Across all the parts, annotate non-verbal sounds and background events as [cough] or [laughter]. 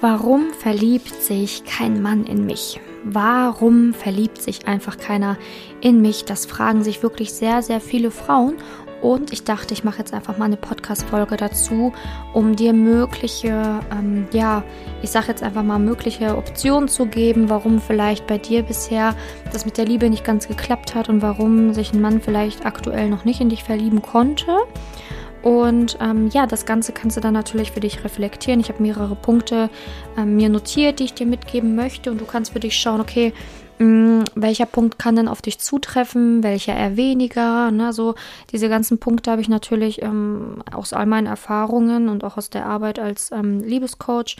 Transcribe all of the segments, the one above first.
Warum verliebt sich kein Mann in mich? Warum verliebt sich einfach keiner in mich? Das fragen sich wirklich sehr, sehr viele Frauen. Und ich dachte, ich mache jetzt einfach mal eine Podcast-Folge dazu, um dir mögliche, ähm, ja, ich sage jetzt einfach mal mögliche Optionen zu geben, warum vielleicht bei dir bisher das mit der Liebe nicht ganz geklappt hat und warum sich ein Mann vielleicht aktuell noch nicht in dich verlieben konnte. Und ähm, ja, das Ganze kannst du dann natürlich für dich reflektieren. Ich habe mehrere Punkte ähm, mir notiert, die ich dir mitgeben möchte. Und du kannst für dich schauen, okay, mh, mm, welcher Punkt kann denn auf dich zutreffen, welcher eher weniger. Ne? So diese ganzen Punkte habe ich natürlich ähm, aus all meinen Erfahrungen und auch aus der Arbeit als ähm, Liebescoach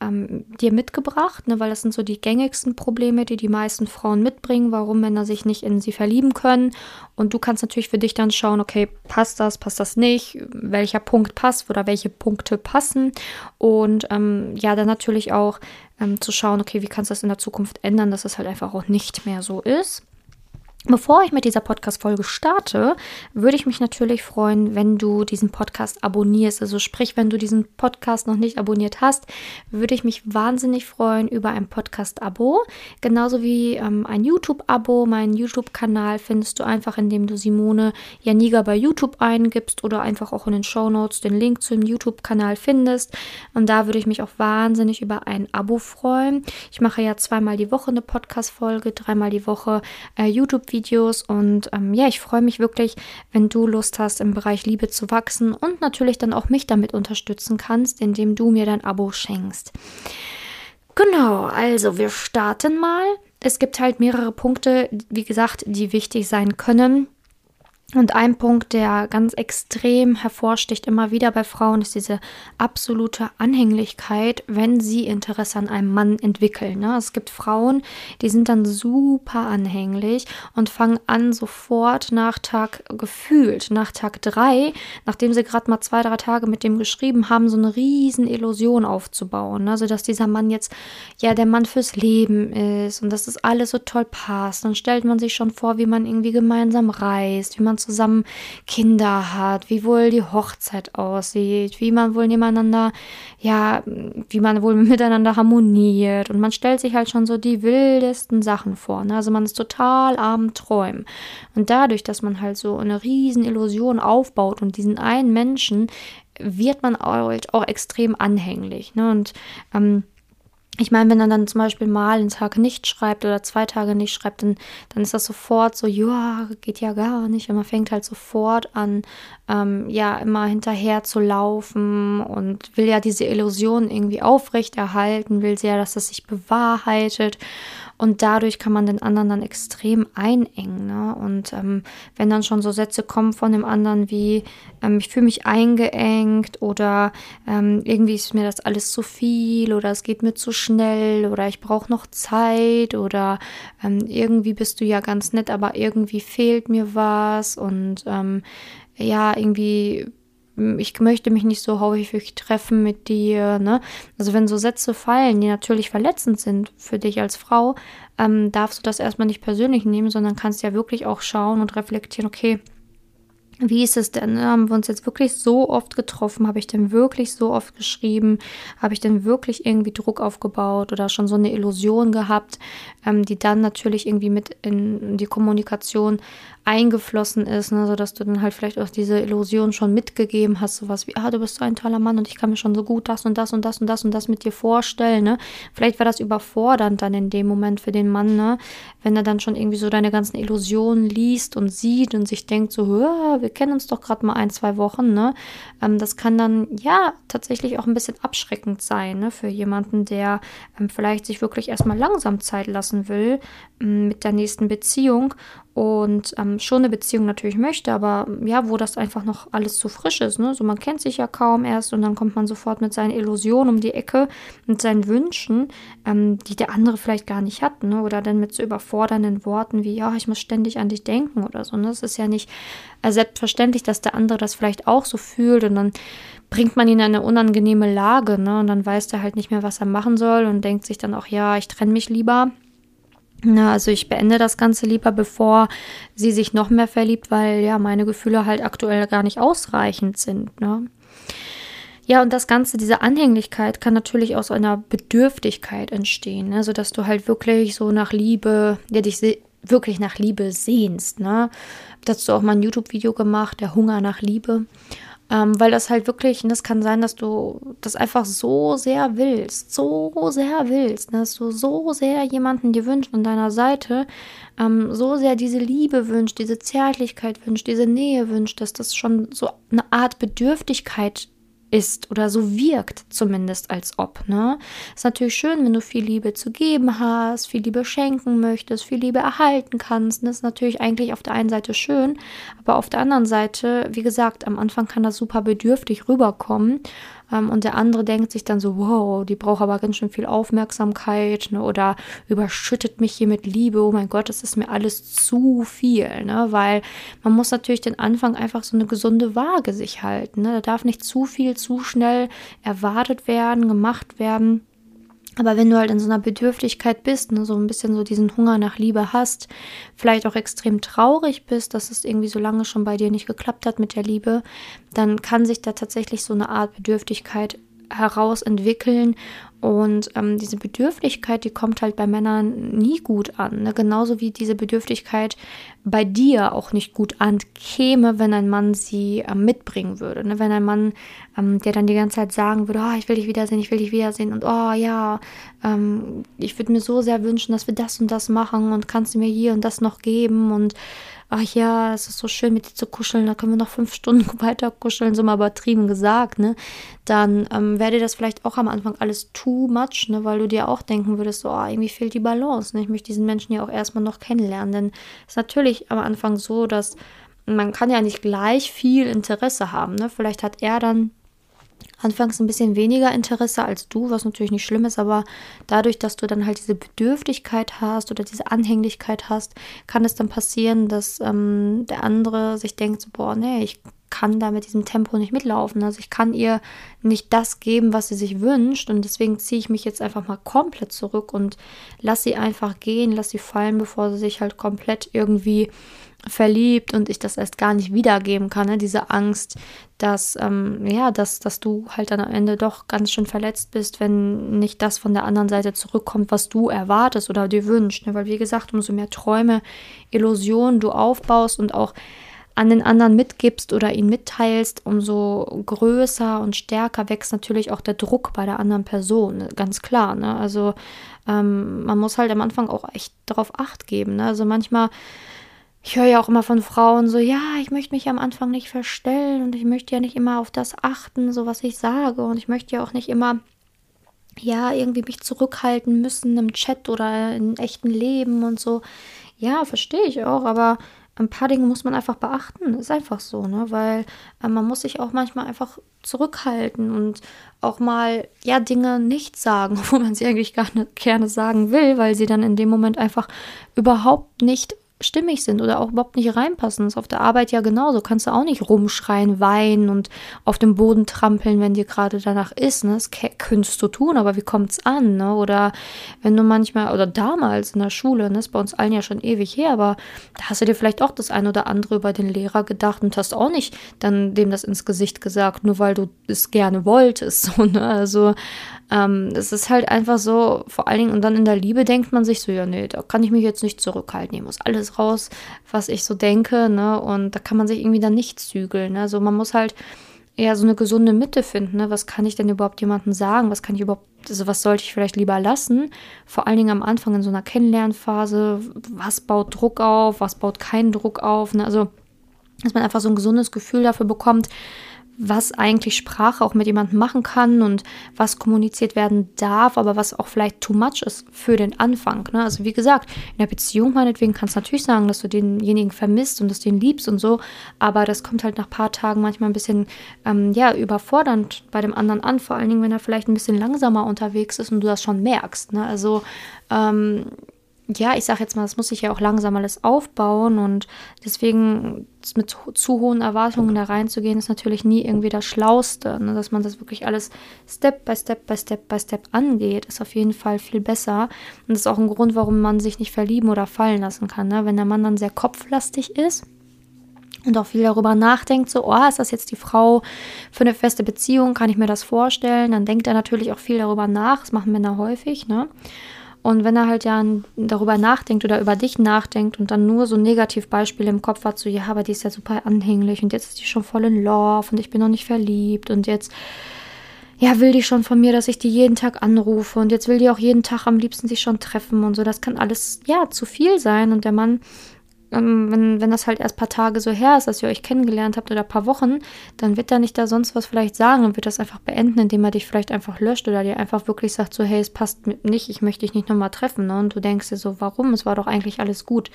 ähm, dir mitgebracht, ne, weil das sind so die gängigsten Probleme, die die meisten Frauen mitbringen, warum Männer sich nicht in sie verlieben können. Und du kannst natürlich für dich dann schauen, okay, passt das, passt das nicht, welcher Punkt passt oder welche Punkte passen. Und ähm, ja, dann natürlich auch ähm, zu schauen, okay, wie kannst du das in der Zukunft ändern, dass es halt einfach auch nicht mehr so ist. Bevor ich mit dieser Podcast-Folge starte, würde ich mich natürlich freuen, wenn du diesen Podcast abonnierst. Also sprich, wenn du diesen Podcast noch nicht abonniert hast, würde ich mich wahnsinnig freuen über ein Podcast-Abo. Genauso wie ähm, ein YouTube-Abo. Meinen YouTube-Kanal findest du einfach, indem du Simone Janiga bei YouTube eingibst oder einfach auch in den Show Notes den Link zum YouTube-Kanal findest. Und da würde ich mich auch wahnsinnig über ein Abo freuen. Ich mache ja zweimal die Woche eine Podcast-Folge, dreimal die Woche äh, YouTube YouTube-Videos und ähm, ja, ich freue mich wirklich, wenn du Lust hast, im Bereich Liebe zu wachsen und natürlich dann auch mich damit unterstützen kannst, indem du mir dein Abo schenkst. Genau, also wir starten mal. Es gibt halt mehrere Punkte, wie gesagt, die wichtig sein können. Und ein Punkt, der ganz extrem hervorsticht immer wieder bei Frauen, ist diese absolute Anhänglichkeit, wenn sie Interesse an einem Mann entwickeln. Ne? Es gibt Frauen, die sind dann super anhänglich und fangen an, sofort nach Tag gefühlt, nach Tag drei, nachdem sie gerade mal zwei, drei Tage mit dem geschrieben haben, so eine riesen Illusion aufzubauen. Ne? Also, dass dieser Mann jetzt ja der Mann fürs Leben ist und dass das alles so toll passt. Dann stellt man sich schon vor, wie man irgendwie gemeinsam reist, wie man zusammen Kinder hat, wie wohl die Hochzeit aussieht, wie man wohl nebeneinander, ja, wie man wohl [laughs] miteinander harmoniert. Und man stellt sich halt schon so die wildesten Sachen vor. Ne? Also man ist total am Träumen. Und dadurch, dass man halt so eine riesen Illusion aufbaut und diesen einen Menschen, wird man halt auch extrem anhänglich. Ne? Und ähm, ich meine, wenn er dann zum Beispiel mal einen Tag nicht schreibt oder zwei Tage nicht schreibt, dann, dann ist das sofort so, ja, geht ja gar nicht. Und man fängt halt sofort an, ähm, ja, immer hinterher zu laufen und will ja diese Illusion irgendwie aufrechterhalten, will sehr, dass das sich bewahrheitet. Und dadurch kann man den anderen dann extrem einengen. Ne? Und ähm, wenn dann schon so Sätze kommen von dem anderen wie, ähm, ich fühle mich eingeengt oder ähm, irgendwie ist mir das alles zu viel oder es geht mir zu schnell oder ich brauche noch Zeit oder ähm, irgendwie bist du ja ganz nett, aber irgendwie fehlt mir was und ähm, ja, irgendwie ich möchte mich nicht so häufig treffen mit dir. Ne? Also wenn so Sätze fallen, die natürlich verletzend sind für dich als Frau, ähm, darfst du das erstmal nicht persönlich nehmen, sondern kannst ja wirklich auch schauen und reflektieren, okay, wie ist es denn? Haben wir uns jetzt wirklich so oft getroffen? Habe ich denn wirklich so oft geschrieben? Habe ich denn wirklich irgendwie Druck aufgebaut oder schon so eine Illusion gehabt, ähm, die dann natürlich irgendwie mit in die Kommunikation eingeflossen ist, ne, sodass du dann halt vielleicht auch diese Illusion schon mitgegeben hast, sowas wie, ah, du bist so ein toller Mann und ich kann mir schon so gut das und das und das und das und das mit dir vorstellen, ne? Vielleicht war das überfordernd dann in dem Moment für den Mann, ne? Wenn er dann schon irgendwie so deine ganzen Illusionen liest und sieht und sich denkt so, wir kennen uns doch gerade mal ein, zwei Wochen, ne? Ähm, das kann dann, ja, tatsächlich auch ein bisschen abschreckend sein, ne? Für jemanden, der ähm, vielleicht sich wirklich erstmal langsam Zeit lassen will ähm, mit der nächsten Beziehung und ähm, schon eine Beziehung natürlich möchte, aber ja, wo das einfach noch alles zu frisch ist. Ne? So, man kennt sich ja kaum erst und dann kommt man sofort mit seinen Illusionen um die Ecke, mit seinen Wünschen, ähm, die der andere vielleicht gar nicht hat. Ne? Oder dann mit so überfordernden Worten wie, ja, ich muss ständig an dich denken oder so. Ne? Das ist ja nicht äh, selbstverständlich, dass der andere das vielleicht auch so fühlt und dann bringt man ihn in eine unangenehme Lage. Ne? Und dann weiß er halt nicht mehr, was er machen soll und denkt sich dann auch, ja, ich trenne mich lieber. Na, also ich beende das Ganze lieber, bevor sie sich noch mehr verliebt, weil ja meine Gefühle halt aktuell gar nicht ausreichend sind. Ne? Ja, und das Ganze, diese Anhänglichkeit kann natürlich aus einer Bedürftigkeit entstehen, ne? sodass du halt wirklich so nach Liebe, ja, dich wirklich nach Liebe sehnst. Ne? Dazu auch mal ein YouTube-Video gemacht, der Hunger nach Liebe. Ähm, weil das halt wirklich, und das kann sein, dass du das einfach so sehr willst, so sehr willst, ne? dass du so sehr jemanden dir wünschst an deiner Seite, ähm, so sehr diese Liebe wünscht, diese Zärtlichkeit wünscht, diese Nähe wünscht, dass das schon so eine Art Bedürftigkeit ist oder so wirkt zumindest als ob. Ne? Ist natürlich schön, wenn du viel Liebe zu geben hast, viel Liebe schenken möchtest, viel Liebe erhalten kannst. Das ist natürlich eigentlich auf der einen Seite schön, aber auf der anderen Seite, wie gesagt, am Anfang kann das super bedürftig rüberkommen. Ähm, und der andere denkt sich dann so, wow, die braucht aber ganz schön viel Aufmerksamkeit ne? oder überschüttet mich hier mit Liebe. Oh mein Gott, das ist mir alles zu viel, ne? weil man muss natürlich den Anfang einfach so eine gesunde Waage sich halten. Ne? Da darf nicht zu viel, zu schnell erwartet werden, gemacht werden. Aber wenn du halt in so einer Bedürftigkeit bist, ne, so ein bisschen so diesen Hunger nach Liebe hast, vielleicht auch extrem traurig bist, dass es irgendwie so lange schon bei dir nicht geklappt hat mit der Liebe, dann kann sich da tatsächlich so eine Art Bedürftigkeit heraus entwickeln und ähm, diese Bedürftigkeit, die kommt halt bei Männern nie gut an. Ne? Genauso wie diese Bedürftigkeit bei dir auch nicht gut ankäme, wenn ein Mann sie ähm, mitbringen würde. Ne? Wenn ein Mann, ähm, der dann die ganze Zeit sagen würde, oh, ich will dich wiedersehen, ich will dich wiedersehen und oh ja, ähm, ich würde mir so sehr wünschen, dass wir das und das machen und kannst du mir hier und das noch geben und ach ja, es ist so schön mit dir zu kuscheln, da können wir noch fünf Stunden [laughs] weiter kuscheln, so mal übertrieben gesagt, ne? Dann ähm, wäre dir das vielleicht auch am Anfang alles too much, ne? Weil du dir auch denken würdest, so, oh, irgendwie fehlt die Balance, ne? Ich möchte diesen Menschen ja auch erstmal noch kennenlernen, denn es ist natürlich am Anfang so, dass man kann ja nicht gleich viel Interesse haben, ne? Vielleicht hat er dann anfangs ein bisschen weniger Interesse als du, was natürlich nicht schlimm ist, aber dadurch, dass du dann halt diese Bedürftigkeit hast oder diese Anhänglichkeit hast, kann es dann passieren, dass ähm, der andere sich denkt, boah, nee, ich kann da mit diesem Tempo nicht mitlaufen. Also ich kann ihr nicht das geben, was sie sich wünscht und deswegen ziehe ich mich jetzt einfach mal komplett zurück und lass sie einfach gehen, lass sie fallen, bevor sie sich halt komplett irgendwie verliebt und ich das erst gar nicht wiedergeben kann, ne? diese Angst, dass, ähm, ja, dass, dass du halt dann am Ende doch ganz schön verletzt bist, wenn nicht das von der anderen Seite zurückkommt, was du erwartest oder dir wünschst. Ne? Weil, wie gesagt, umso mehr Träume, Illusionen du aufbaust und auch an den anderen mitgibst oder ihn mitteilst, umso größer und stärker wächst natürlich auch der Druck bei der anderen Person, ganz klar. Ne? Also ähm, man muss halt am Anfang auch echt darauf acht geben. Ne? Also manchmal ich höre ja auch immer von Frauen so, ja, ich möchte mich am Anfang nicht verstellen und ich möchte ja nicht immer auf das achten, so was ich sage und ich möchte ja auch nicht immer, ja, irgendwie mich zurückhalten müssen im Chat oder im echten Leben und so. Ja, verstehe ich auch, aber ein paar Dinge muss man einfach beachten. Ist einfach so, ne? Weil äh, man muss sich auch manchmal einfach zurückhalten und auch mal, ja, Dinge nicht sagen, [laughs] wo man sie eigentlich gar nicht gerne sagen will, weil sie dann in dem Moment einfach überhaupt nicht stimmig sind oder auch überhaupt nicht reinpassen. Das ist auf der Arbeit ja genauso. Kannst du auch nicht rumschreien, weinen und auf dem Boden trampeln, wenn dir gerade danach ist. Ne? Das könntest du tun, aber wie kommt es an? Ne? Oder wenn du manchmal, oder damals in der Schule, ne, ist bei uns allen ja schon ewig her, aber da hast du dir vielleicht auch das ein oder andere über den Lehrer gedacht und hast auch nicht dann dem das ins Gesicht gesagt, nur weil du es gerne wolltest. [laughs] So, ne? Also ähm, es ist halt einfach so, vor allen Dingen, und dann in der Liebe denkt man sich so, ja, nee, da kann ich mich jetzt nicht zurückhalten. Ich muss alles raus, was ich so denke, ne? Und da kann man sich irgendwie dann nicht zügeln. Ne? Also man muss halt eher so eine gesunde Mitte finden. Ne? Was kann ich denn überhaupt jemandem sagen? Was kann ich überhaupt, also was sollte ich vielleicht lieber lassen? Vor allen Dingen am Anfang in so einer Kennenlernphase. Was baut Druck auf? Was baut keinen Druck auf? Ne? Also, dass man einfach so ein gesundes Gefühl dafür bekommt, was eigentlich Sprache auch mit jemandem machen kann und was kommuniziert werden darf, aber was auch vielleicht too much ist für den Anfang. Ne? Also wie gesagt, in der Beziehung meinetwegen kannst du natürlich sagen, dass du denjenigen vermisst und dass du ihn liebst und so, aber das kommt halt nach ein paar Tagen manchmal ein bisschen ähm, ja, überfordernd bei dem anderen an, vor allen Dingen, wenn er vielleicht ein bisschen langsamer unterwegs ist und du das schon merkst. Ne? Also ähm, ja, ich sage jetzt mal, das muss sich ja auch langsam alles aufbauen und deswegen mit zu hohen Erwartungen da reinzugehen, ist natürlich nie irgendwie das Schlauste. Ne? Dass man das wirklich alles Step by Step by Step by Step angeht, ist auf jeden Fall viel besser. Und das ist auch ein Grund, warum man sich nicht verlieben oder fallen lassen kann. Ne? Wenn der Mann dann sehr kopflastig ist, und auch viel darüber nachdenkt, so, oh, ist das jetzt die Frau für eine feste Beziehung? Kann ich mir das vorstellen? Dann denkt er natürlich auch viel darüber nach. Das machen Männer häufig, ne? Und wenn er halt ja darüber nachdenkt oder über dich nachdenkt und dann nur so Negativbeispiele im Kopf hat, so, ja, aber die ist ja super anhänglich und jetzt ist die schon voll in Love und ich bin noch nicht verliebt und jetzt, ja, will die schon von mir, dass ich die jeden Tag anrufe und jetzt will die auch jeden Tag am liebsten sich schon treffen und so. Das kann alles, ja, zu viel sein und der Mann ähm, wenn, wenn das halt erst ein paar Tage so her ist, dass ihr euch kennengelernt habt oder ein paar Wochen, dann wird er nicht da sonst was vielleicht sagen und wird das einfach beenden, indem er dich vielleicht einfach löscht oder dir einfach wirklich sagt so, hey, es passt nicht, ich möchte dich nicht nochmal treffen. Ne? Und du denkst dir so, warum? Es war doch eigentlich alles gut.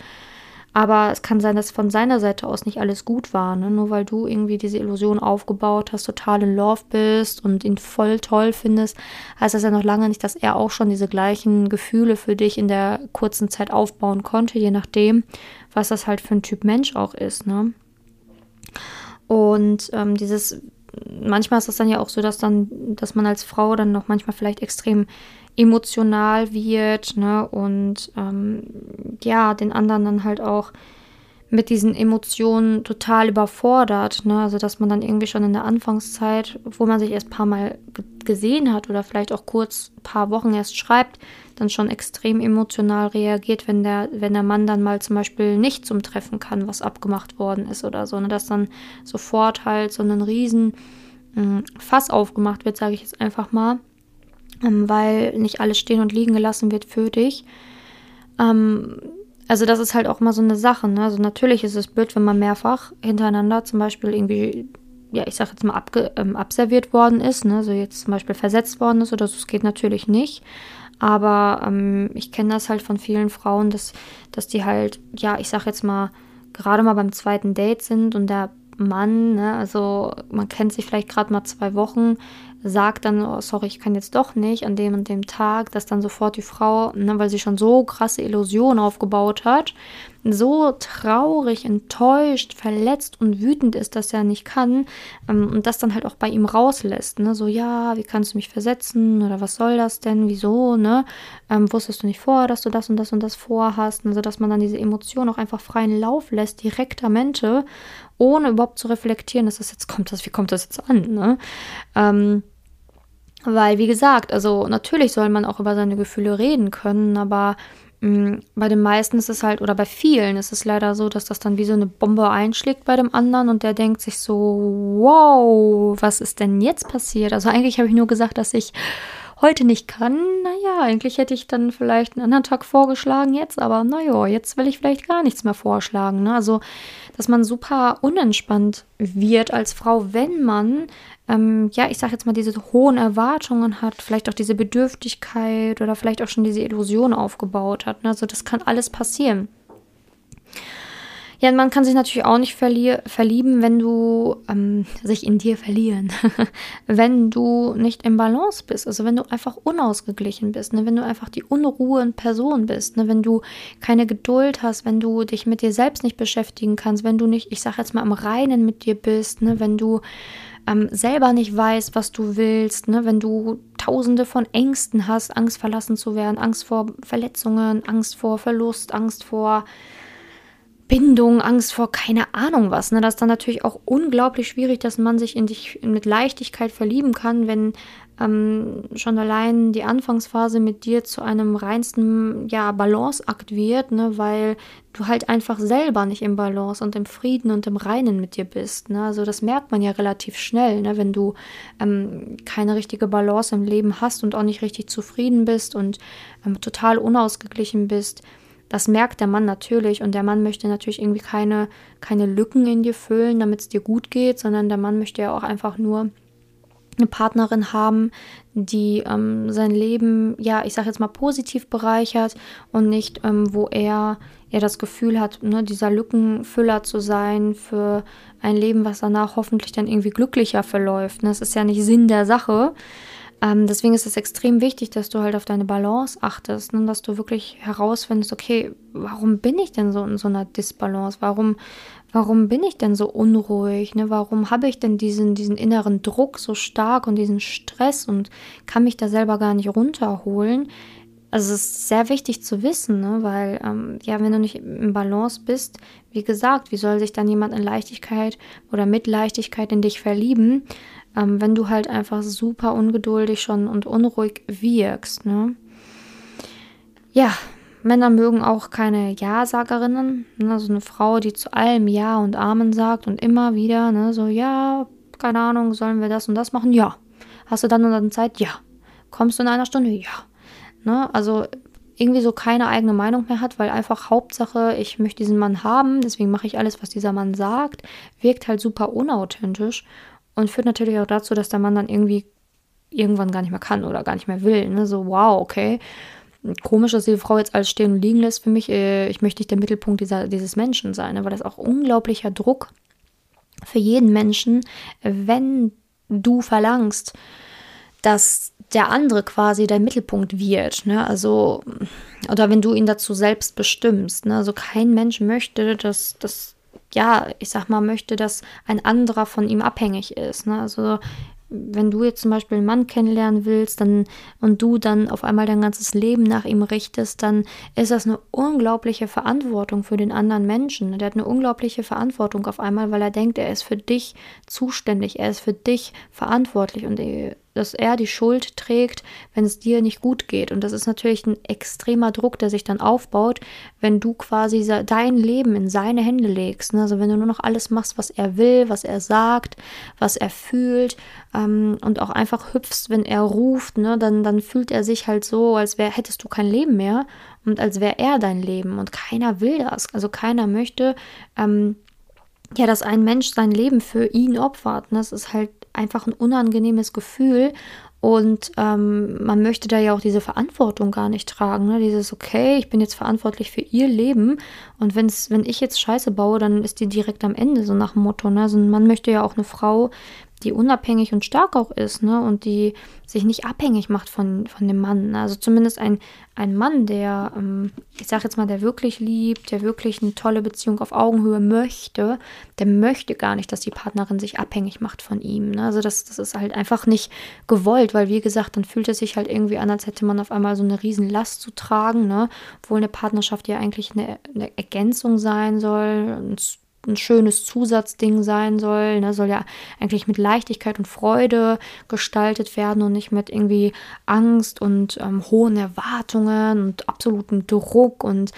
Aber es kann sein, dass von seiner Seite aus nicht alles gut war. Ne? Nur weil du irgendwie diese Illusion aufgebaut hast, total in Love bist und ihn voll toll findest, heißt das ja noch lange nicht, dass er auch schon diese gleichen Gefühle für dich in der kurzen Zeit aufbauen konnte, je nachdem, was das halt für ein Typ Mensch auch ist. Ne? Und ähm, dieses, manchmal ist das dann ja auch so, dass dann, dass man als Frau dann noch manchmal vielleicht extrem emotional wird, ne? Und ähm, ja, den anderen dann halt auch mit diesen Emotionen total überfordert, ne? Also dass man dann irgendwie schon in der Anfangszeit, wo man sich erst ein paar Mal gesehen hat oder vielleicht auch kurz ein paar Wochen erst schreibt, dann schon extrem emotional reagiert, wenn der, wenn der Mann dann mal zum Beispiel nicht zum Treffen kann, was abgemacht worden ist oder so, ne? Dass dann sofort halt so ein riesen mh, hm, Fass aufgemacht wird, sage ich jetzt einfach mal ähm, weil nicht alles stehen und liegen gelassen wird für dich. Ähm, also das ist halt auch mal so eine Sache. Ne? Also natürlich ist es blöd, wenn man mehrfach hintereinander zum Beispiel irgendwie, ja, ich sag jetzt mal, abge, ähm, abserviert worden ist. Ne? So jetzt zum Beispiel versetzt worden ist oder so. Das geht natürlich nicht. Aber ähm, ich kenne das halt von vielen Frauen, dass, dass die halt, ja, ich sag jetzt mal, gerade mal beim zweiten Date sind und der Mann, ne, also man kennt sich vielleicht gerade mal zwei Wochen, sagt dann, oh, sorry, ich kann jetzt doch nicht an dem und dem Tag, dass dann sofort die Frau, ne, weil sie schon so krasse Illusionen aufgebaut hat, so traurig, enttäuscht, verletzt und wütend ist, dass er nicht kann ähm, und das dann halt auch bei ihm rauslässt, ne, so ja, wie kannst du mich versetzen oder was soll das denn, wieso, ne, ähm, wusstest du nicht vorher, dass du das und das und das vorhast, also dass man dann diese Emotionen auch einfach freien Lauf lässt, direktamente, ohne überhaupt zu reflektieren, dass das jetzt kommt, das, wie kommt das jetzt an, ne, ähm, weil, wie gesagt, also natürlich soll man auch über seine Gefühle reden können, aber mh, mm, bei den meisten ist es halt, oder bei vielen ist es leider so, dass das dann wie so eine Bombe einschlägt bei dem anderen und der denkt sich so, wow, was ist denn jetzt passiert? Also eigentlich habe ich nur gesagt, dass ich heute nicht kann. Naja, eigentlich hätte ich dann vielleicht einen anderen Tag vorgeschlagen jetzt, aber naja, jetzt will ich vielleicht gar nichts mehr vorschlagen. Ne? Also, dass man super unentspannt wird als Frau, wenn man ähm, ja, ich sage jetzt mal, diese hohen Erwartungen hat, vielleicht auch diese Bedürftigkeit oder vielleicht auch schon diese Illusion aufgebaut hat. Ne? Also das kann alles passieren. Ja, man kann sich natürlich auch nicht verlieben, wenn du ähm, sich in dir verlieren, [laughs] wenn du nicht im Balance bist, also wenn du einfach unausgeglichen bist, ne? wenn du einfach die Unruhe in Person bist, ne? wenn du keine Geduld hast, wenn du dich mit dir selbst nicht beschäftigen kannst, wenn du nicht, ich sage jetzt mal, im Reinen mit dir bist, ne? wenn du ähm, selber nicht weißt, was du willst, ne? wenn du tausende von Ängsten hast, Angst verlassen zu werden, Angst vor Verletzungen, Angst vor Verlust, Angst vor Bindung, Angst vor keine Ahnung was. Ne? Das ist dann natürlich auch unglaublich schwierig, dass man sich in dich mit Leichtigkeit verlieben kann, wenn ähm, schon allein die Anfangsphase mit dir zu einem reinsten ja, Balanceakt wird, ne? weil du halt einfach selber nicht im Balance und im Frieden und im Reinen mit dir bist. Ne? Also das merkt man ja relativ schnell, ne? wenn du ähm, keine richtige Balance im Leben hast und auch nicht richtig zufrieden bist und ähm, total unausgeglichen bist das merkt der Mann natürlich und der Mann möchte natürlich irgendwie keine, keine Lücken in dir füllen, damit es dir gut geht, sondern der Mann möchte ja auch einfach nur eine Partnerin haben, die ähm, sein Leben, ja, ich sage jetzt mal positiv bereichert und nicht, ähm, wo er, er das Gefühl hat, ne, dieser Lückenfüller zu sein für ein Leben, was danach hoffentlich dann irgendwie glücklicher verläuft. Das ist ja nicht Sinn der Sache. Ähm, deswegen ist es extrem wichtig, dass du halt auf deine Balance achtest, ne? dass du wirklich herausfindest, okay, warum bin ich denn so in so einer Disbalance? Warum, warum bin ich denn so unruhig? Ne? Warum habe ich denn diesen, diesen inneren Druck so stark und diesen Stress und kann mich da selber gar nicht runterholen? Also es ist sehr wichtig zu wissen, ne? weil ähm, ja, wenn du nicht im Balance bist, wie gesagt, wie soll sich dann jemand in Leichtigkeit oder mit Leichtigkeit in dich verlieben, ähm, wenn du halt einfach super ungeduldig schon und unruhig wirkst. Ne? Ja, Männer mögen auch keine Ja-Sagerinnen. Ne? Also eine Frau, die zu allem Ja und Amen sagt und immer wieder, ne? so, ja, keine Ahnung, sollen wir das und das machen? Ja. Hast du dann und dann Zeit? Ja. Kommst du in einer Stunde? Ja. Ne? Also irgendwie so keine eigene Meinung mehr hat, weil einfach Hauptsache, ich möchte diesen Mann haben, deswegen mache ich alles, was dieser Mann sagt, wirkt halt super unauthentisch und führt natürlich auch dazu, dass der Mann dann irgendwie irgendwann gar nicht mehr kann oder gar nicht mehr will. Ne? So, wow, okay. Komisch, dass die Frau jetzt alles stehen und liegen lässt für mich. Äh, ich möchte nicht der Mittelpunkt dieser, dieses Menschen sein, ne? weil das auch unglaublicher Druck für jeden Menschen, wenn du verlangst, dass der andere quasi dein Mittelpunkt wird. Ne? Also, oder wenn du ihn dazu selbst bestimmst. Ne? Also kein Mensch möchte, dass das, ja, ich sag mal, möchte, dass ein anderer von ihm abhängig ist. Ne? Also wenn du jetzt zum Beispiel einen Mann kennenlernen willst dann, und du dann auf einmal dein ganzes Leben nach ihm richtest, dann ist das eine unglaubliche Verantwortung für den anderen Menschen. Der hat eine unglaubliche Verantwortung auf einmal, weil er denkt, er ist für dich zuständig, er ist für dich verantwortlich und dass er die Schuld trägt, wenn es dir nicht gut geht. Und das ist natürlich ein extremer Druck, der sich dann aufbaut, wenn du quasi dein Leben in seine Hände legst. Ne? Also wenn du nur noch alles machst, was er will, was er sagt, was er fühlt ähm, und auch einfach hüpfst, wenn er ruft, ne? dann, dann fühlt er sich halt so, als wär, hättest du kein Leben mehr und als wäre er dein Leben. Und keiner will das. Also keiner möchte. Ähm, ja, dass ein Mensch sein Leben für ihn opfert. Ne? Das ist halt einfach ein unangenehmes Gefühl und ähm, man möchte da ja auch diese Verantwortung gar nicht tragen. Ne? Dieses, okay, ich bin jetzt verantwortlich für ihr Leben. Und wenn's, wenn ich jetzt Scheiße baue, dann ist die direkt am Ende, so nach dem Motto. Ne? Also man möchte ja auch eine Frau, die unabhängig und stark auch ist, ne? Und die sich nicht abhängig macht von, von dem Mann. Ne? Also zumindest ein, ein Mann, der, ähm, ich sag jetzt mal, der wirklich liebt, der wirklich eine tolle Beziehung auf Augenhöhe möchte, der möchte gar nicht, dass die Partnerin sich abhängig macht von ihm. Ne? Also das, das ist halt einfach nicht gewollt, weil wie gesagt, dann fühlt es sich halt irgendwie an, als hätte man auf einmal so eine Riesenlast zu tragen, ne? Obwohl eine Partnerschaft ja eigentlich eine, eine Ergänzung sein soll, ein ein schönes Zusatzding sein soll. Ne? Soll ja eigentlich mit Leichtigkeit und Freude gestaltet werden und nicht mit irgendwie Angst und ähm, hohen Erwartungen und absolutem Druck und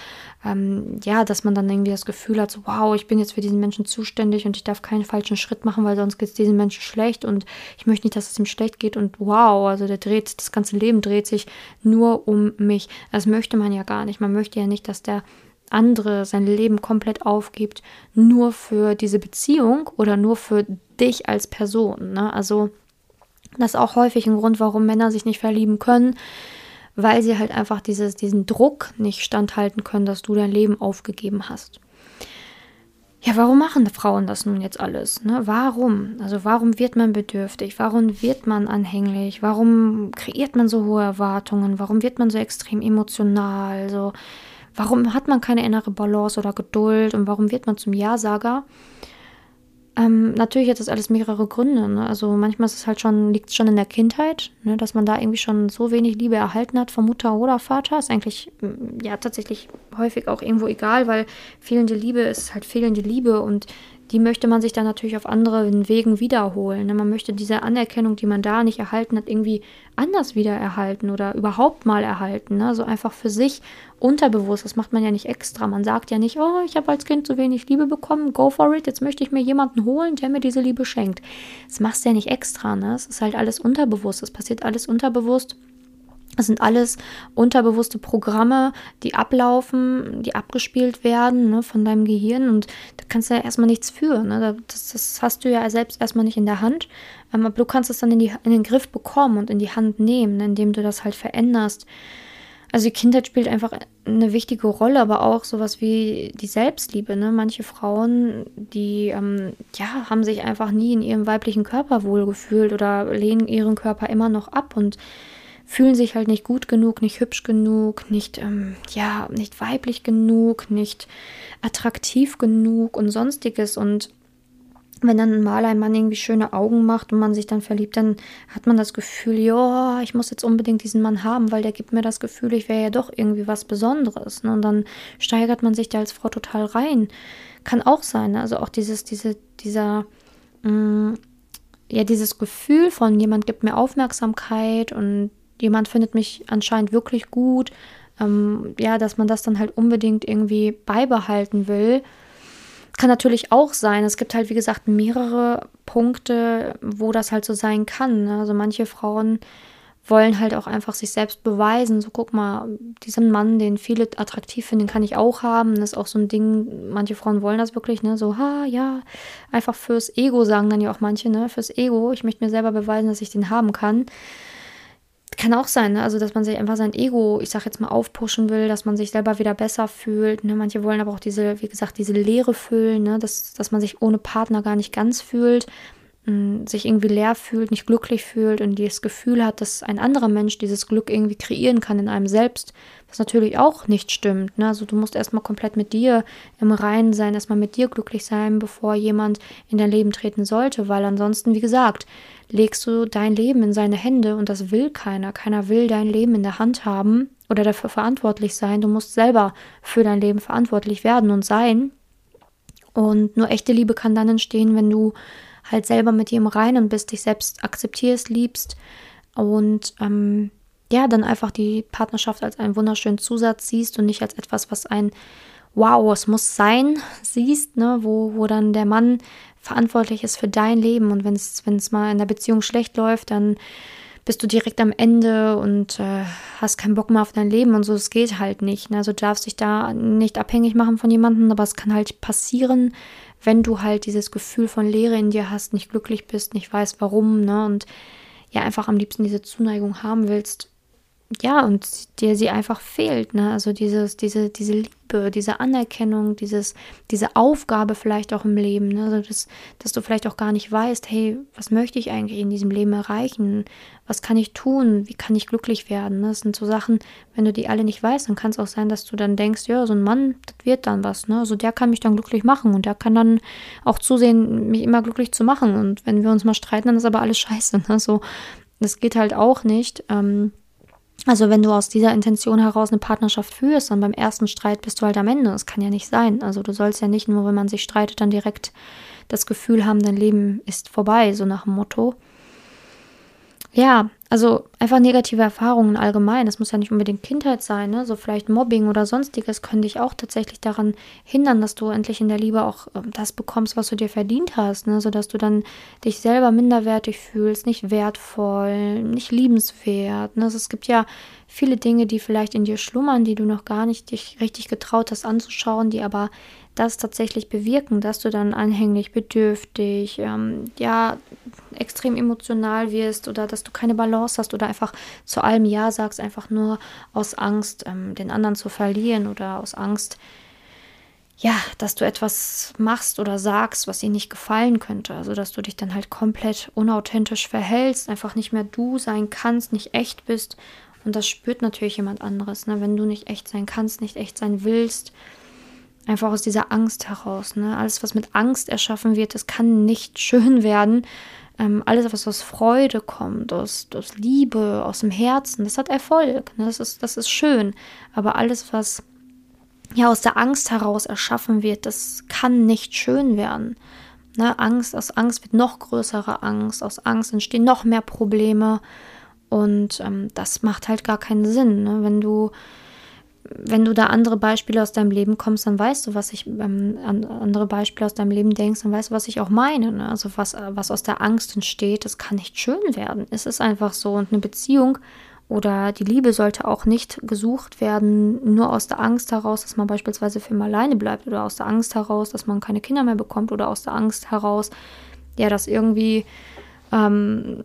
ähm, ja, dass man dann irgendwie das Gefühl hat, so, wow, ich bin jetzt für diesen Menschen zuständig und ich darf keinen falschen Schritt machen, weil sonst geht es diesem Menschen schlecht und ich möchte nicht, dass es ihm schlecht geht und wow, also der dreht, das ganze Leben dreht sich nur um mich. Das möchte man ja gar nicht. Man möchte ja nicht, dass der andere sein Leben komplett aufgibt, nur für diese Beziehung oder nur für dich als Person. Ne? Also das ist auch häufig ein Grund, warum Männer sich nicht verlieben können, weil sie halt einfach dieses, diesen Druck nicht standhalten können, dass du dein Leben aufgegeben hast. Ja, warum machen Frauen das nun jetzt alles? Ne? Warum? Also warum wird man bedürftig? Warum wird man anhänglich? Warum kreiert man so hohe Erwartungen? Warum wird man so extrem emotional? So, Warum hat man keine innere Balance oder Geduld und warum wird man zum Ja-Sager? Ähm, natürlich hat das alles mehrere Gründe. Ne? Also manchmal ist es halt schon, liegt es schon in der Kindheit, ne? dass man da irgendwie schon so wenig Liebe erhalten hat von Mutter oder Vater. Ist eigentlich mm, ja tatsächlich häufig auch irgendwo egal, weil fehlende Liebe ist halt fehlende Liebe und die möchte man sich dann natürlich auf anderen Wegen wiederholen. Ne? Man möchte diese Anerkennung, die man da nicht erhalten hat, irgendwie anders wieder erhalten oder überhaupt mal erhalten. Ne? So einfach für sich unterbewusst. Das macht man ja nicht extra. Man sagt ja nicht, oh, ich habe als Kind zu wenig Liebe bekommen, go for it, jetzt möchte ich mir jemanden holen, der mir diese Liebe schenkt. Das machst du ja nicht extra. Ne? Ist halt alles unterbewusst. Es passiert alles unterbewusst. Das sind alles unterbewusste Programme, die ablaufen, die abgespielt werden ne, von deinem Gehirn und da kannst du ja erstmal nichts für. Ne? Das, das, hast du ja selbst erstmal nicht in der Hand, ähm, aber du kannst es dann in, die, in den Griff bekommen und in die Hand nehmen, ne, indem du das halt veränderst. Also die Kindheit spielt einfach eine wichtige Rolle, aber auch sowas wie die Selbstliebe. Ne? Manche Frauen, die ähm, ja, haben sich einfach nie in ihrem weiblichen Körper wohlgefühlt oder lehnen ihren Körper immer noch ab und fühlen sich halt nicht gut genug, nicht hübsch genug, nicht, ähm, ja, nicht weiblich genug, nicht attraktiv genug und sonstiges. Und wenn dann mal ein Mann irgendwie schöne Augen macht und man sich dann verliebt, dann hat man das Gefühl, ja, ich muss jetzt unbedingt diesen Mann haben, weil der gibt mir das Gefühl, ich wäre ja doch irgendwie was Besonderes. Ne? Und dann steigert man sich da als Frau total rein. Kann auch sein. Ne? Also auch dieses, diese, dieser, mh, mm, ja, dieses Gefühl von jemand gibt mir Aufmerksamkeit und jemand findet mich anscheinend wirklich gut. Ähm, ja, dass man das dann halt unbedingt irgendwie beibehalten will kann natürlich auch sein. Es gibt halt, wie gesagt, mehrere Punkte, wo das halt so sein kann. Ne? Also manche Frauen wollen halt auch einfach sich selbst beweisen. So, guck mal, diesen Mann, den viele attraktiv finden, kann ich auch haben. Das ist auch so ein Ding, manche Frauen wollen das wirklich, ne? So, ha, ja, einfach fürs Ego sagen dann ja auch manche, ne? Fürs Ego. Ich möchte mir selber beweisen, dass ich den haben kann kann auch sein, ne? also dass man sich einfach sein Ego, ich sag jetzt mal, aufpushen will, dass man sich selber wieder besser fühlt. Ne? Manche wollen aber auch diese, wie gesagt, diese Leere füllen, ne? dass, dass man sich ohne Partner gar nicht ganz fühlt, sich irgendwie leer fühlt, nicht glücklich fühlt und dieses Gefühl hat, dass ein anderer Mensch dieses Glück irgendwie kreieren kann in einem selbst, was natürlich auch nicht stimmt. Ne? Also du musst erstmal komplett mit dir im Reinen sein, erstmal mit dir glücklich sein, bevor jemand in dein Leben treten sollte, weil ansonsten, wie gesagt, legst du dein Leben in seine Hände und das will keiner. Keiner will dein Leben in der Hand haben oder dafür verantwortlich sein. Du musst selber für dein Leben verantwortlich werden und sein. Und nur echte Liebe kann dann entstehen, wenn du halt selber mit dir im Reinen bist, dich selbst akzeptierst, liebst und ähm, ja, dann einfach die Partnerschaft als einen wunderschönen Zusatz siehst und nicht als etwas, was ein Wow, es muss sein, siehst, ne, wo, wo dann der Mann verantwortlich ist für dein Leben. Und wenn es mal in der Beziehung schlecht läuft, dann bist du direkt am Ende und äh, hast keinen Bock mehr auf dein Leben und so. Es geht halt nicht. Ne? Also darfst dich da nicht abhängig machen von jemandem, aber es kann halt passieren, wenn du halt dieses Gefühl von Leere in dir hast, nicht glücklich bist, nicht weißt warum, ne? Und ja, einfach am liebsten diese Zuneigung haben willst, ja, und dir sie einfach fehlt, ne? Also dieses, diese, diese Liebe, diese Anerkennung, dieses, diese Aufgabe vielleicht auch im Leben, ne? Also das, dass du vielleicht auch gar nicht weißt, hey, was möchte ich eigentlich in diesem Leben erreichen? Was kann ich tun? Wie kann ich glücklich werden? Ne? Das sind so Sachen, wenn du die alle nicht weißt, dann kann es auch sein, dass du dann denkst, ja, so ein Mann, das wird dann was, ne? Also der kann mich dann glücklich machen und der kann dann auch zusehen, mich immer glücklich zu machen. Und wenn wir uns mal streiten, dann ist aber alles scheiße, ne? So, das geht halt auch nicht. Ähm, also wenn du aus dieser Intention heraus eine Partnerschaft führst und beim ersten Streit bist du halt am Ende. Das kann ja nicht sein. Also du sollst ja nicht nur, wenn man sich streitet, dann direkt das Gefühl haben, dein Leben ist vorbei, so nach dem Motto. Ja, also einfach negative Erfahrungen allgemein. Das muss ja nicht unbedingt Kindheit sein, ne? So vielleicht Mobbing oder sonstiges können dich auch tatsächlich daran hindern, dass du endlich in der Liebe auch äh, das bekommst, was du dir verdient hast, ne? Sodass du dann dich selber minderwertig fühlst, nicht wertvoll, nicht liebenswert. Ne? Also es gibt ja viele Dinge, die vielleicht in dir schlummern, die du noch gar nicht dich richtig getraut hast anzuschauen, die aber das tatsächlich bewirken, dass du dann anhänglich, bedürftig, ähm, ja, extrem emotional wirst oder dass du keine Balance hast oder einfach zu allem Ja sagst, einfach nur aus Angst, ähm, den anderen zu verlieren oder aus Angst, ja, dass du etwas machst oder sagst, was ihnen nicht gefallen könnte. Also, dass du dich dann halt komplett unauthentisch verhältst, einfach nicht mehr du sein kannst, nicht echt bist. Und das spürt natürlich jemand anderes, ne? wenn du nicht echt sein kannst, nicht echt sein willst Einfach aus dieser Angst heraus. Ne? Alles, was mit Angst erschaffen wird, das kann nicht schön werden. Ähm, alles, was aus Freude kommt, aus, aus Liebe, aus dem Herzen, das hat Erfolg. Ne? Das, ist, das ist schön. Aber alles, was ja aus der Angst heraus erschaffen wird, das kann nicht schön werden. Ne? Angst, aus Angst wird noch größere Angst, aus Angst entstehen noch mehr Probleme. Und ähm, das macht halt gar keinen Sinn. Ne? Wenn du wenn du da andere Beispiele aus deinem Leben kommst, dann weißt du, was ich, ähm, andere Beispiele aus deinem Leben denkst, dann weißt du, was ich auch meine. Ne? Also was, was aus der Angst entsteht, das kann nicht schön werden. Es ist einfach so. Und eine Beziehung oder die Liebe sollte auch nicht gesucht werden, nur aus der Angst heraus, dass man beispielsweise für immer alleine bleibt oder aus der Angst heraus, dass man keine Kinder mehr bekommt oder aus der Angst heraus, ja, dass irgendwie ähm,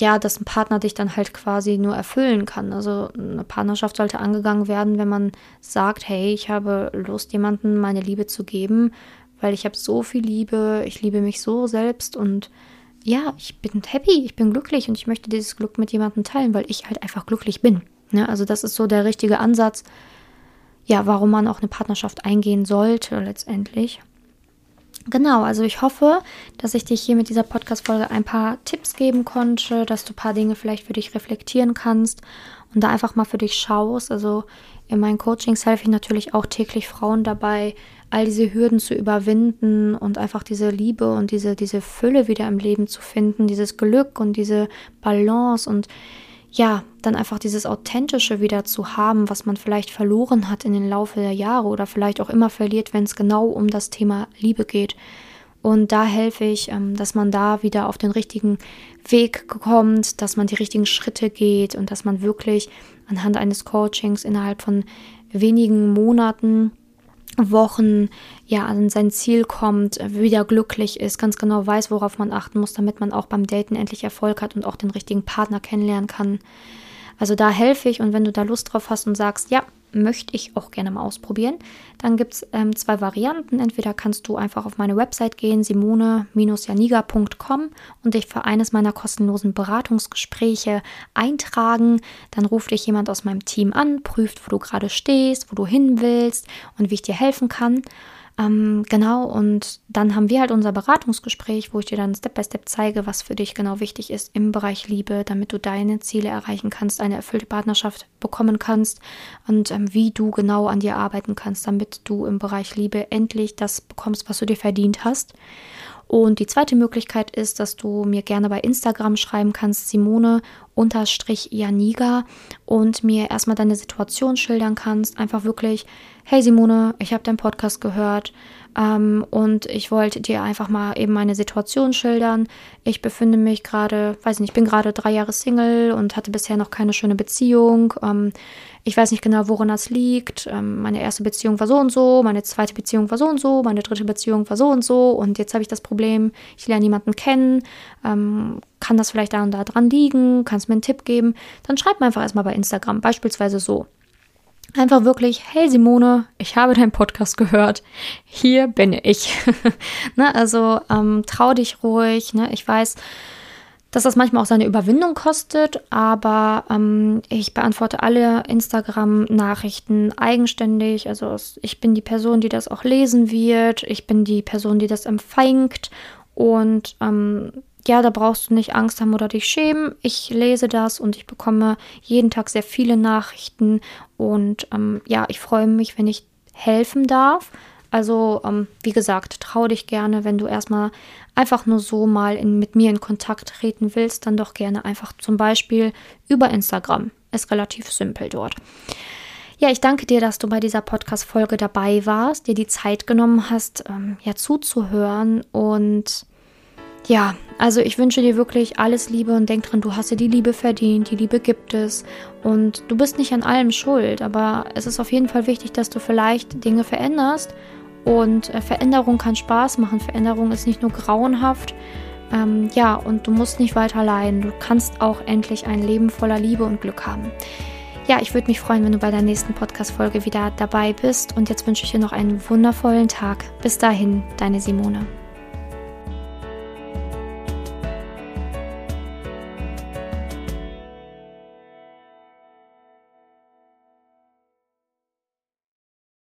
ja, dass ein Partner dich dann halt quasi nur erfüllen kann. Also eine Partnerschaft sollte angegangen werden, wenn man sagt, hey, ich habe Lust, jemandem meine Liebe zu geben, weil ich habe so viel Liebe, ich liebe mich so selbst und ja, ich bin happy, ich bin glücklich und ich möchte dieses Glück mit jemandem teilen, weil ich halt einfach glücklich bin. Ja, ne? also das ist so der richtige Ansatz, ja, warum man auch eine Partnerschaft eingehen sollte letztendlich. Genau, also ich hoffe, dass ich dich hier mit dieser Podcast-Folge ein paar Tipps geben konnte, dass du ein paar Dinge vielleicht für dich reflektieren kannst und da einfach mal für dich schaust. Also in meinen Coachings helfe ich natürlich auch täglich Frauen dabei, all diese Hürden zu überwinden und einfach diese Liebe und diese, diese Fülle wieder im Leben zu finden, dieses Glück und diese Balance und ja, dann einfach dieses Authentische wieder zu haben, was man vielleicht verloren hat in den Laufe der Jahre oder vielleicht auch immer verliert, wenn es genau um das Thema Liebe geht. Und da helfe ich, ähm, dass man da wieder auf den richtigen Weg kommt, dass man die richtigen Schritte geht und dass man wirklich anhand eines Coachings innerhalb von wenigen Monaten Wochen ja an sein Ziel kommt, wieder glücklich ist, ganz genau weiß, worauf man achten muss, damit man auch beim Daten endlich Erfolg hat und auch den richtigen Partner kennenlernen kann. Also da helfe ich und wenn du da Lust drauf hast und sagst, ja, möchte ich auch gerne mal ausprobieren. Dann gibt es ähm, zwei Varianten. Entweder kannst du einfach auf meine Website gehen, simone-janiga.com und dich für eines meiner kostenlosen Beratungsgespräche eintragen. Dann ruft dich jemand aus meinem Team an, prüft, wo du gerade stehst, wo du hin willst und wie ich dir helfen kann. Ähm, genau, und dann haben wir halt unser Beratungsgespräch, wo ich dir dann Step by Step zeige, was für dich genau wichtig ist im Bereich Liebe, damit du deine Ziele erreichen kannst, eine erfüllte Partnerschaft bekommen kannst und ähm, wie du genau an dir arbeiten kannst, damit du im Bereich Liebe endlich das bekommst, was du dir verdient hast. Und die zweite Möglichkeit ist, dass du mir gerne bei Instagram schreiben kannst, Simone Janiga und mir erstmal deine Situation schildern kannst. Einfach wirklich, hey Simone, ich habe deinen Podcast gehört ähm, und ich wollte dir einfach mal eben meine Situation schildern. Ich befinde mich gerade, weiß nicht, ich bin gerade drei Jahre Single und hatte bisher noch keine schöne Beziehung. Ähm, ich weiß nicht genau, woran das liegt. Ähm, meine erste Beziehung war so und so, meine zweite Beziehung war so und so, meine dritte Beziehung war so und so und jetzt habe ich das Problem, ich lerne niemanden kennen. Ähm, kann das vielleicht da und da dran liegen? Kannst mir einen Tipp geben? Dann schreib mir einfach erstmal bei Instagram, beispielsweise so. Einfach wirklich, hey Simone, ich habe deinen Podcast gehört. Hier bin ich. [laughs] ne, also ähm, trau dich ruhig. Ne? Ich weiß, dass das manchmal auch seine Überwindung kostet, aber ähm, ich beantworte alle Instagram-Nachrichten eigenständig. Also ich bin die Person, die das auch lesen wird. Ich bin die Person, die das empfängt. Und ähm, ja, da brauchst du nicht Angst haben oder dich schämen. Ich lese das und ich bekomme jeden Tag sehr viele Nachrichten und ähm, ja, ich freue mich, wenn ich helfen darf. Also, ähm, wie gesagt, trau dich gerne, wenn du erstmal einfach nur so mal in, mit mir in Kontakt treten willst, dann doch gerne einfach zum Beispiel über Instagram. Ist relativ simpel dort. Ja, ich danke dir, dass du bei dieser Podcast-Folge dabei warst, dir die Zeit genommen hast, ähm, ja, zuzuhören und ja, also ich wünsche dir wirklich alles Liebe und denk dran, du hast dir die Liebe verdient, die Liebe gibt es und du bist nicht an allem schuld, aber es ist auf jeden Fall wichtig, dass du vielleicht Dinge veränderst und äh, Veränderung kann Spaß machen, Veränderung ist nicht nur grauenhaft, ähm, ja, und du musst nicht weiter leiden, du kannst auch endlich ein Leben voller Liebe und Glück haben. Ja, ich würde mich freuen, wenn du bei der nächsten Podcast-Folge wieder dabei bist und jetzt wünsche ich dir noch einen wundervollen Tag. Bis dahin, deine Simone.